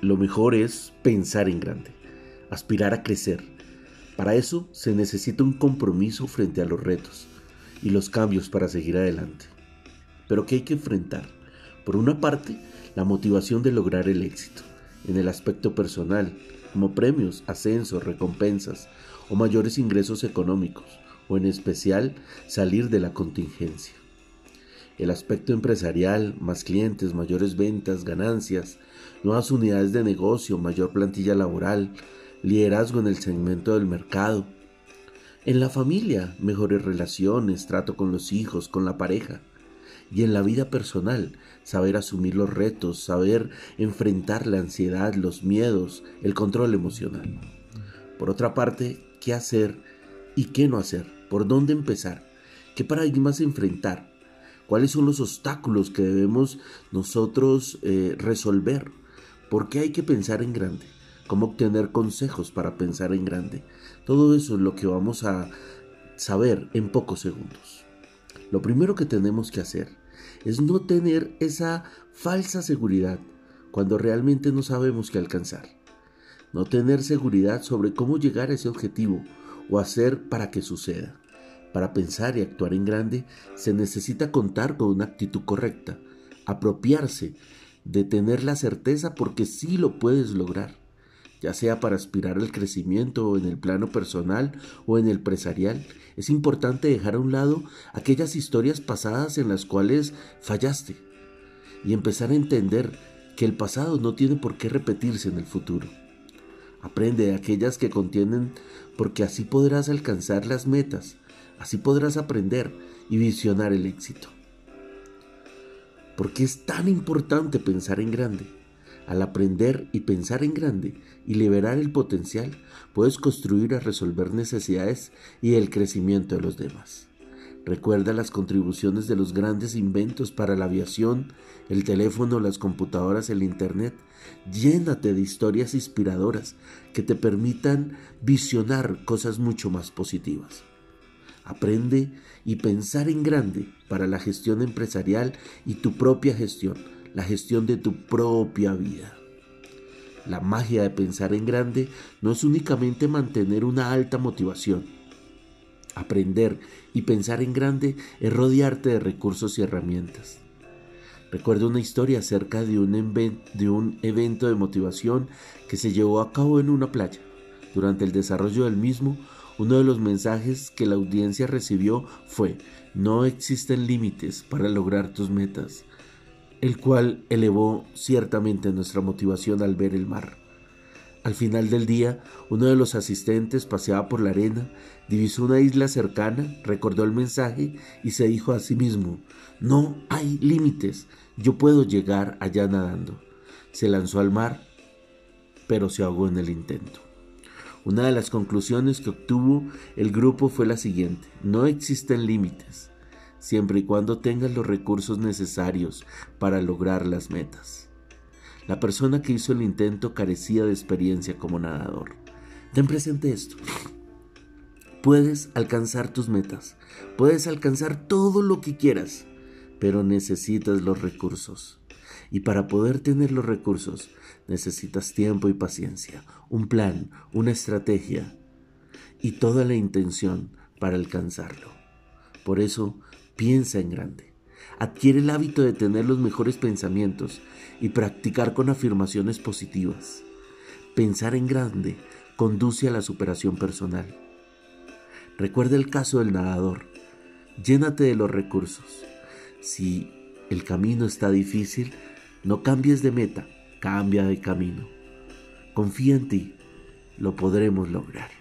lo mejor es pensar en grande, aspirar a crecer. Para eso se necesita un compromiso frente a los retos y los cambios para seguir adelante. Pero ¿qué hay que enfrentar? Por una parte, la motivación de lograr el éxito, en el aspecto personal, como premios, ascensos, recompensas o mayores ingresos económicos, o en especial salir de la contingencia. El aspecto empresarial, más clientes, mayores ventas, ganancias, nuevas unidades de negocio, mayor plantilla laboral, liderazgo en el segmento del mercado. En la familia, mejores relaciones, trato con los hijos, con la pareja. Y en la vida personal, saber asumir los retos, saber enfrentar la ansiedad, los miedos, el control emocional. Por otra parte, ¿qué hacer y qué no hacer? ¿Por dónde empezar? ¿Qué paradigmas enfrentar? ¿Cuáles son los obstáculos que debemos nosotros eh, resolver? ¿Por qué hay que pensar en grande? ¿Cómo obtener consejos para pensar en grande? Todo eso es lo que vamos a saber en pocos segundos. Lo primero que tenemos que hacer es no tener esa falsa seguridad cuando realmente no sabemos qué alcanzar. No tener seguridad sobre cómo llegar a ese objetivo o hacer para que suceda. Para pensar y actuar en grande se necesita contar con una actitud correcta, apropiarse de tener la certeza porque sí lo puedes lograr, ya sea para aspirar al crecimiento en el plano personal o en el empresarial. Es importante dejar a un lado aquellas historias pasadas en las cuales fallaste y empezar a entender que el pasado no tiene por qué repetirse en el futuro. Aprende de aquellas que contienen porque así podrás alcanzar las metas Así podrás aprender y visionar el éxito. ¿Por qué es tan importante pensar en grande? Al aprender y pensar en grande y liberar el potencial, puedes construir a resolver necesidades y el crecimiento de los demás. Recuerda las contribuciones de los grandes inventos para la aviación, el teléfono, las computadoras, el Internet. Llénate de historias inspiradoras que te permitan visionar cosas mucho más positivas. Aprende y pensar en grande para la gestión empresarial y tu propia gestión, la gestión de tu propia vida. La magia de pensar en grande no es únicamente mantener una alta motivación. Aprender y pensar en grande es rodearte de recursos y herramientas. Recuerdo una historia acerca de un, de un evento de motivación que se llevó a cabo en una playa. Durante el desarrollo del mismo, uno de los mensajes que la audiencia recibió fue, no existen límites para lograr tus metas, el cual elevó ciertamente nuestra motivación al ver el mar. Al final del día, uno de los asistentes paseaba por la arena, divisó una isla cercana, recordó el mensaje y se dijo a sí mismo, no hay límites, yo puedo llegar allá nadando. Se lanzó al mar, pero se ahogó en el intento. Una de las conclusiones que obtuvo el grupo fue la siguiente, no existen límites, siempre y cuando tengas los recursos necesarios para lograr las metas. La persona que hizo el intento carecía de experiencia como nadador. Ten presente esto. Puedes alcanzar tus metas, puedes alcanzar todo lo que quieras, pero necesitas los recursos. Y para poder tener los recursos necesitas tiempo y paciencia, un plan, una estrategia y toda la intención para alcanzarlo. Por eso, piensa en grande. Adquiere el hábito de tener los mejores pensamientos y practicar con afirmaciones positivas. Pensar en grande conduce a la superación personal. Recuerda el caso del nadador. Llénate de los recursos. Si el camino está difícil, no cambies de meta, cambia de camino. Confía en ti, lo podremos lograr.